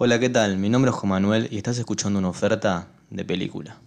Hola, ¿qué tal? Mi nombre es Juan Manuel y estás escuchando una oferta de película.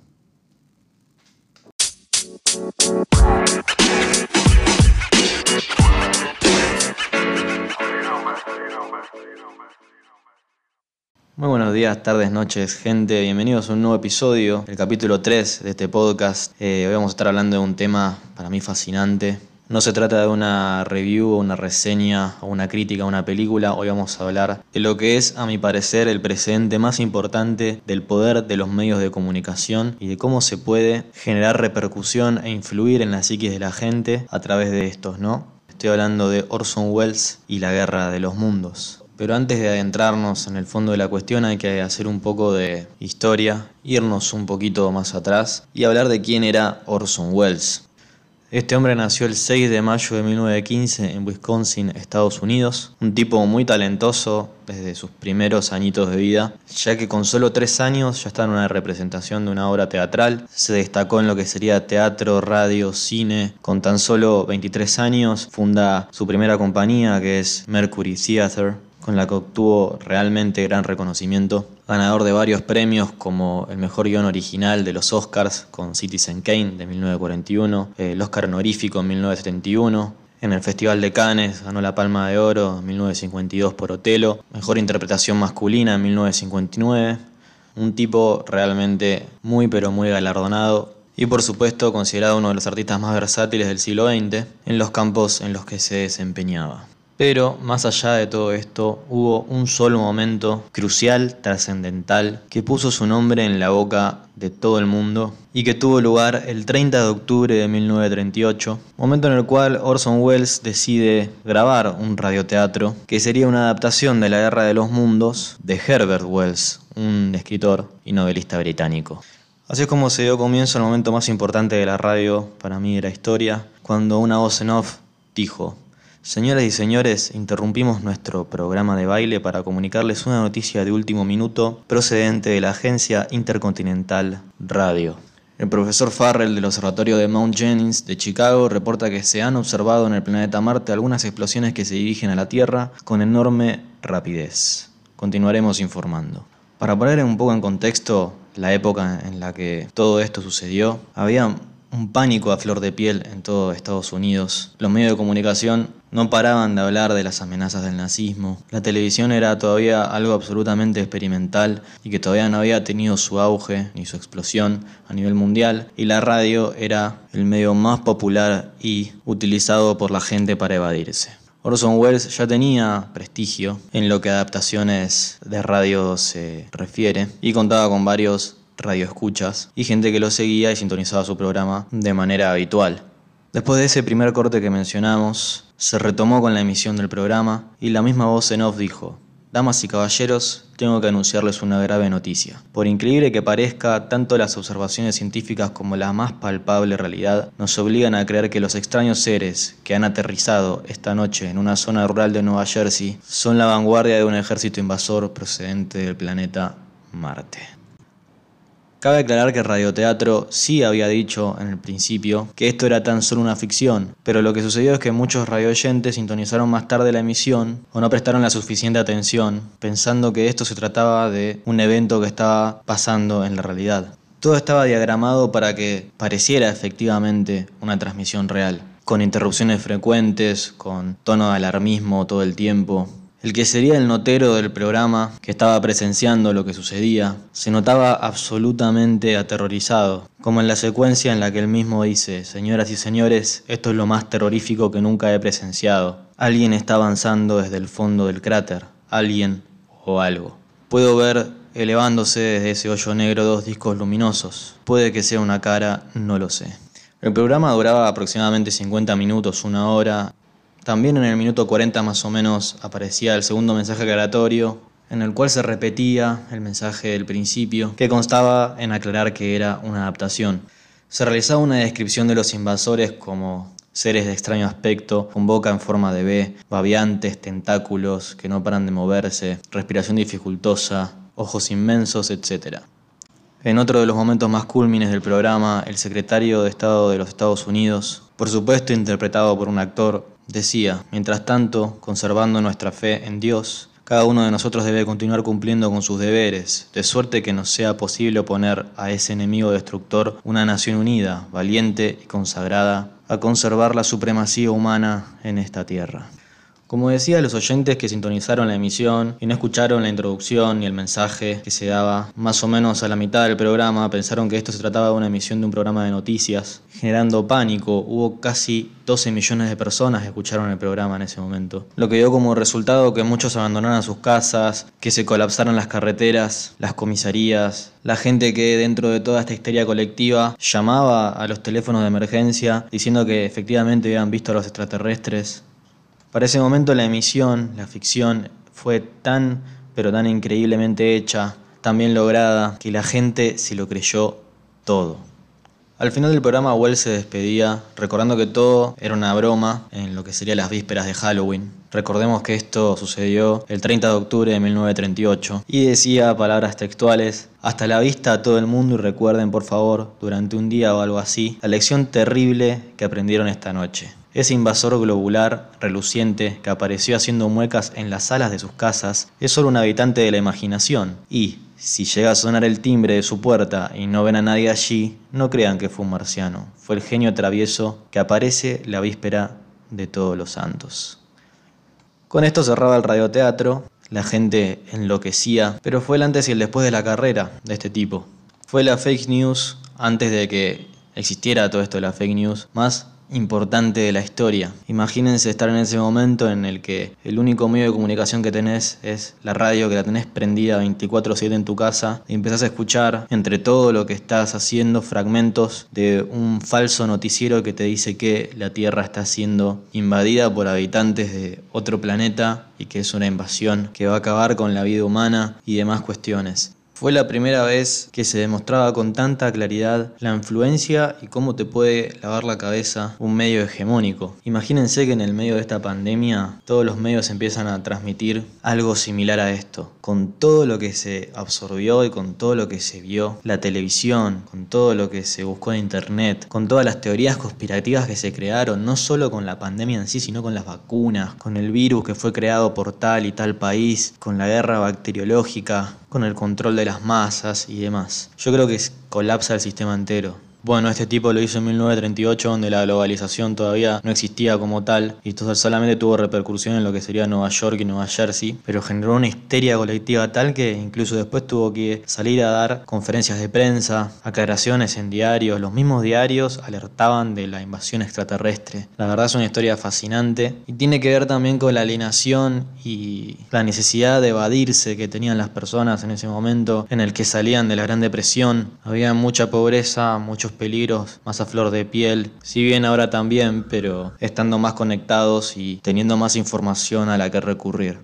Muy buenos días, tardes, noches, gente. Bienvenidos a un nuevo episodio, el capítulo 3 de este podcast. Eh, hoy vamos a estar hablando de un tema para mí fascinante. No se trata de una review, una reseña o una crítica a una película. Hoy vamos a hablar de lo que es, a mi parecer, el presente más importante del poder de los medios de comunicación y de cómo se puede generar repercusión e influir en la psiquis de la gente a través de estos, ¿no? Estoy hablando de Orson Welles y la Guerra de los Mundos. Pero antes de adentrarnos en el fondo de la cuestión hay que hacer un poco de historia, irnos un poquito más atrás y hablar de quién era Orson Welles. Este hombre nació el 6 de mayo de 1915 en Wisconsin, Estados Unidos. Un tipo muy talentoso desde sus primeros añitos de vida, ya que con solo tres años ya está en una representación de una obra teatral. Se destacó en lo que sería teatro, radio, cine. Con tan solo 23 años funda su primera compañía que es Mercury Theatre con la que obtuvo realmente gran reconocimiento. Ganador de varios premios como el mejor guion original de los Oscars con Citizen Kane de 1941, el Oscar honorífico en 1971, en el Festival de Cannes ganó la Palma de Oro en 1952 por Otelo, mejor interpretación masculina en 1959, un tipo realmente muy pero muy galardonado y por supuesto considerado uno de los artistas más versátiles del siglo XX en los campos en los que se desempeñaba. Pero más allá de todo esto, hubo un solo momento crucial, trascendental, que puso su nombre en la boca de todo el mundo y que tuvo lugar el 30 de octubre de 1938, momento en el cual Orson Welles decide grabar un radioteatro que sería una adaptación de La Guerra de los Mundos de Herbert Wells, un escritor y novelista británico. Así es como se dio comienzo el momento más importante de la radio para mí de la historia, cuando una voz en off dijo, Señoras y señores, interrumpimos nuestro programa de baile para comunicarles una noticia de último minuto procedente de la agencia Intercontinental Radio. El profesor Farrell del Observatorio de Mount Jennings de Chicago reporta que se han observado en el planeta Marte algunas explosiones que se dirigen a la Tierra con enorme rapidez. Continuaremos informando. Para poner un poco en contexto la época en la que todo esto sucedió, había un pánico a flor de piel en todo Estados Unidos. Los medios de comunicación no paraban de hablar de las amenazas del nazismo. La televisión era todavía algo absolutamente experimental y que todavía no había tenido su auge ni su explosión a nivel mundial. Y la radio era el medio más popular y utilizado por la gente para evadirse. Orson Welles ya tenía prestigio en lo que adaptaciones de radio se refiere y contaba con varios radioescuchas y gente que lo seguía y sintonizaba su programa de manera habitual. Después de ese primer corte que mencionamos, se retomó con la emisión del programa y la misma voz en off dijo, Damas y caballeros, tengo que anunciarles una grave noticia. Por increíble que parezca, tanto las observaciones científicas como la más palpable realidad nos obligan a creer que los extraños seres que han aterrizado esta noche en una zona rural de Nueva Jersey son la vanguardia de un ejército invasor procedente del planeta Marte. Cabe aclarar que Radioteatro sí había dicho en el principio que esto era tan solo una ficción, pero lo que sucedió es que muchos radioyentes sintonizaron más tarde la emisión o no prestaron la suficiente atención, pensando que esto se trataba de un evento que estaba pasando en la realidad. Todo estaba diagramado para que pareciera efectivamente una transmisión real, con interrupciones frecuentes, con tono de alarmismo todo el tiempo, el que sería el notero del programa, que estaba presenciando lo que sucedía, se notaba absolutamente aterrorizado, como en la secuencia en la que él mismo dice, señoras y señores, esto es lo más terrorífico que nunca he presenciado. Alguien está avanzando desde el fondo del cráter, alguien o algo. Puedo ver elevándose desde ese hoyo negro dos discos luminosos. Puede que sea una cara, no lo sé. El programa duraba aproximadamente 50 minutos, una hora, también en el minuto 40 más o menos aparecía el segundo mensaje aclaratorio, en el cual se repetía el mensaje del principio, que constaba en aclarar que era una adaptación. Se realizaba una descripción de los invasores como seres de extraño aspecto, con boca en forma de B, babiantes, tentáculos que no paran de moverse, respiración dificultosa, ojos inmensos, etc. En otro de los momentos más cúlmines del programa, el secretario de Estado de los Estados Unidos, por supuesto interpretado por un actor Decía, mientras tanto, conservando nuestra fe en Dios, Cada uno de nosotros debe continuar cumpliendo con sus deberes, de suerte que nos sea posible oponer a ese enemigo destructor una nación unida, valiente y consagrada a conservar la supremacía humana en esta tierra. Como decía, los oyentes que sintonizaron la emisión y no escucharon la introducción ni el mensaje que se daba más o menos a la mitad del programa pensaron que esto se trataba de una emisión de un programa de noticias, generando pánico. Hubo casi 12 millones de personas que escucharon el programa en ese momento, lo que dio como resultado que muchos abandonaran sus casas, que se colapsaran las carreteras, las comisarías, la gente que dentro de toda esta histeria colectiva llamaba a los teléfonos de emergencia diciendo que efectivamente habían visto a los extraterrestres para ese momento la emisión, la ficción, fue tan, pero tan increíblemente hecha, tan bien lograda, que la gente se lo creyó todo. Al final del programa, Wells se despedía recordando que todo era una broma en lo que serían las vísperas de Halloween. Recordemos que esto sucedió el 30 de octubre de 1938 y decía palabras textuales, hasta la vista a todo el mundo y recuerden por favor, durante un día o algo así, la lección terrible que aprendieron esta noche. Ese invasor globular, reluciente, que apareció haciendo muecas en las salas de sus casas, es solo un habitante de la imaginación, y, si llega a sonar el timbre de su puerta y no ven a nadie allí, no crean que fue un marciano, fue el genio travieso que aparece la víspera de todos los santos. Con esto cerraba el radioteatro, la gente enloquecía, pero fue el antes y el después de la carrera de este tipo. Fue la fake news antes de que existiera todo esto de la fake news, más importante de la historia. Imagínense estar en ese momento en el que el único medio de comunicación que tenés es la radio, que la tenés prendida 24/7 en tu casa y empezás a escuchar entre todo lo que estás haciendo fragmentos de un falso noticiero que te dice que la Tierra está siendo invadida por habitantes de otro planeta y que es una invasión que va a acabar con la vida humana y demás cuestiones. Fue la primera vez que se demostraba con tanta claridad la influencia y cómo te puede lavar la cabeza un medio hegemónico. Imagínense que en el medio de esta pandemia todos los medios empiezan a transmitir algo similar a esto. Con todo lo que se absorbió y con todo lo que se vio, la televisión, con todo lo que se buscó en internet, con todas las teorías conspirativas que se crearon, no solo con la pandemia en sí, sino con las vacunas, con el virus que fue creado por tal y tal país, con la guerra bacteriológica, con el control de las masas y demás. Yo creo que colapsa el sistema entero. Bueno, este tipo lo hizo en 1938, donde la globalización todavía no existía como tal, y entonces solamente tuvo repercusión en lo que sería Nueva York y Nueva Jersey, pero generó una histeria colectiva tal que incluso después tuvo que salir a dar conferencias de prensa, aclaraciones en diarios, los mismos diarios alertaban de la invasión extraterrestre. La verdad es una historia fascinante y tiene que ver también con la alienación y la necesidad de evadirse que tenían las personas en ese momento en el que salían de la Gran Depresión. Había mucha pobreza, muchos peligros más a flor de piel, si bien ahora también, pero estando más conectados y teniendo más información a la que recurrir.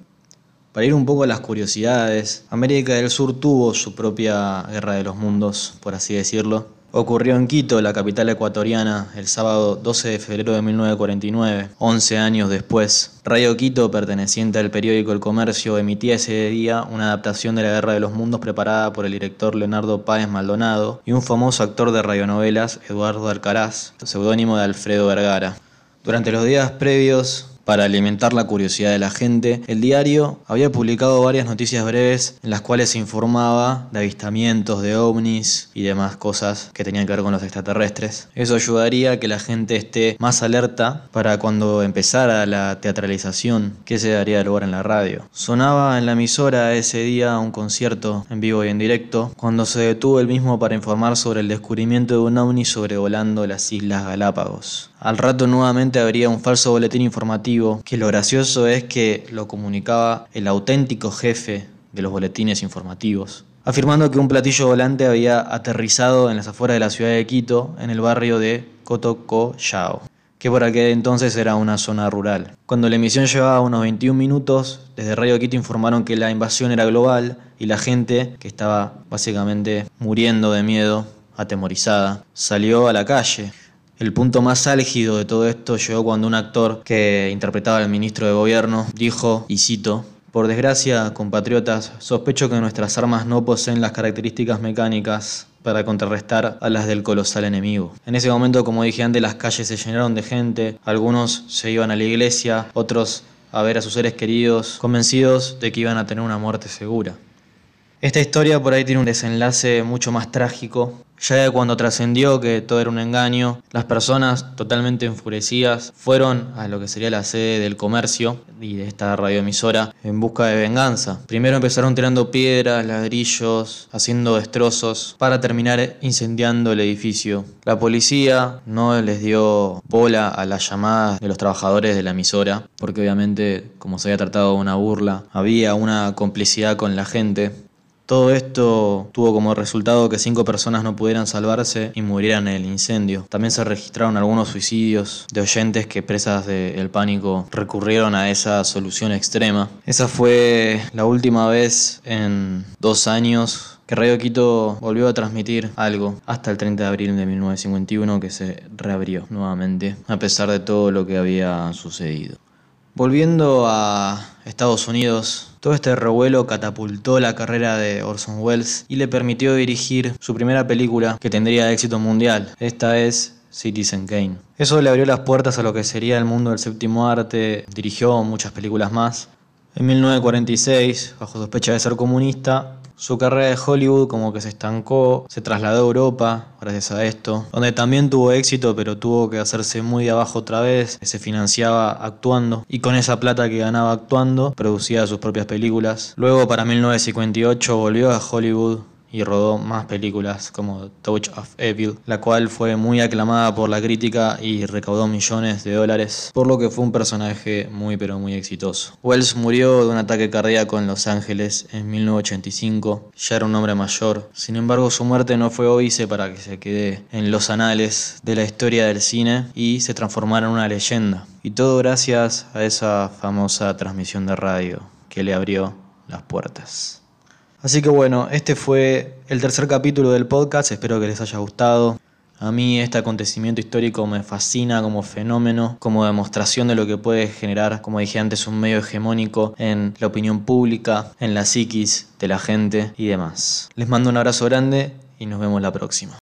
Para ir un poco a las curiosidades, América del Sur tuvo su propia guerra de los mundos, por así decirlo, Ocurrió en Quito, la capital ecuatoriana, el sábado 12 de febrero de 1949, 11 años después. Radio Quito, perteneciente al periódico El Comercio, emitía ese día una adaptación de la Guerra de los Mundos preparada por el director Leonardo Páez Maldonado y un famoso actor de radionovelas, Eduardo Alcaraz, seudónimo de Alfredo Vergara. Durante los días previos para alimentar la curiosidad de la gente, el diario había publicado varias noticias breves en las cuales se informaba de avistamientos de ovnis y demás cosas que tenían que ver con los extraterrestres. Eso ayudaría a que la gente esté más alerta para cuando empezara la teatralización que se daría lugar en la radio. Sonaba en la emisora ese día un concierto en vivo y en directo, cuando se detuvo el mismo para informar sobre el descubrimiento de un ovni sobrevolando las Islas Galápagos. Al rato nuevamente habría un falso boletín informativo, que lo gracioso es que lo comunicaba el auténtico jefe de los boletines informativos, afirmando que un platillo volante había aterrizado en las afueras de la ciudad de Quito, en el barrio de Cotocollao, que por aquel entonces era una zona rural. Cuando la emisión llevaba unos 21 minutos, desde Radio Quito informaron que la invasión era global y la gente, que estaba básicamente muriendo de miedo, atemorizada, salió a la calle. El punto más álgido de todo esto llegó cuando un actor que interpretaba al ministro de gobierno dijo, y cito, por desgracia, compatriotas, sospecho que nuestras armas no poseen las características mecánicas para contrarrestar a las del colosal enemigo. En ese momento, como dije antes, las calles se llenaron de gente, algunos se iban a la iglesia, otros a ver a sus seres queridos, convencidos de que iban a tener una muerte segura. Esta historia por ahí tiene un desenlace mucho más trágico, ya cuando trascendió que todo era un engaño, las personas totalmente enfurecidas fueron a lo que sería la sede del comercio y de esta radioemisora en busca de venganza. Primero empezaron tirando piedras, ladrillos, haciendo destrozos para terminar incendiando el edificio. La policía no les dio bola a las llamadas de los trabajadores de la emisora, porque obviamente como se había tratado de una burla, había una complicidad con la gente todo esto tuvo como resultado que cinco personas no pudieran salvarse y murieran en el incendio. También se registraron algunos suicidios de oyentes que presas del pánico recurrieron a esa solución extrema. Esa fue la última vez en dos años que Radio Quito volvió a transmitir algo hasta el 30 de abril de 1951 que se reabrió nuevamente, a pesar de todo lo que había sucedido. Volviendo a Estados Unidos, todo este revuelo catapultó la carrera de Orson Welles y le permitió dirigir su primera película que tendría éxito mundial. Esta es Citizen Kane. Eso le abrió las puertas a lo que sería el mundo del séptimo arte, dirigió muchas películas más. En 1946, bajo sospecha de ser comunista, su carrera de Hollywood como que se estancó, se trasladó a Europa gracias a esto, donde también tuvo éxito pero tuvo que hacerse muy de abajo otra vez, se financiaba actuando y con esa plata que ganaba actuando producía sus propias películas. Luego para 1958 volvió a Hollywood y rodó más películas como Touch of Evil, la cual fue muy aclamada por la crítica y recaudó millones de dólares, por lo que fue un personaje muy pero muy exitoso. Wells murió de un ataque cardíaco en Los Ángeles en 1985, ya era un hombre mayor, sin embargo su muerte no fue óbice para que se quede en los anales de la historia del cine y se transformara en una leyenda. Y todo gracias a esa famosa transmisión de radio que le abrió las puertas. Así que bueno, este fue el tercer capítulo del podcast, espero que les haya gustado. A mí este acontecimiento histórico me fascina como fenómeno, como demostración de lo que puede generar, como dije antes, un medio hegemónico en la opinión pública, en la psiquis de la gente y demás. Les mando un abrazo grande y nos vemos la próxima.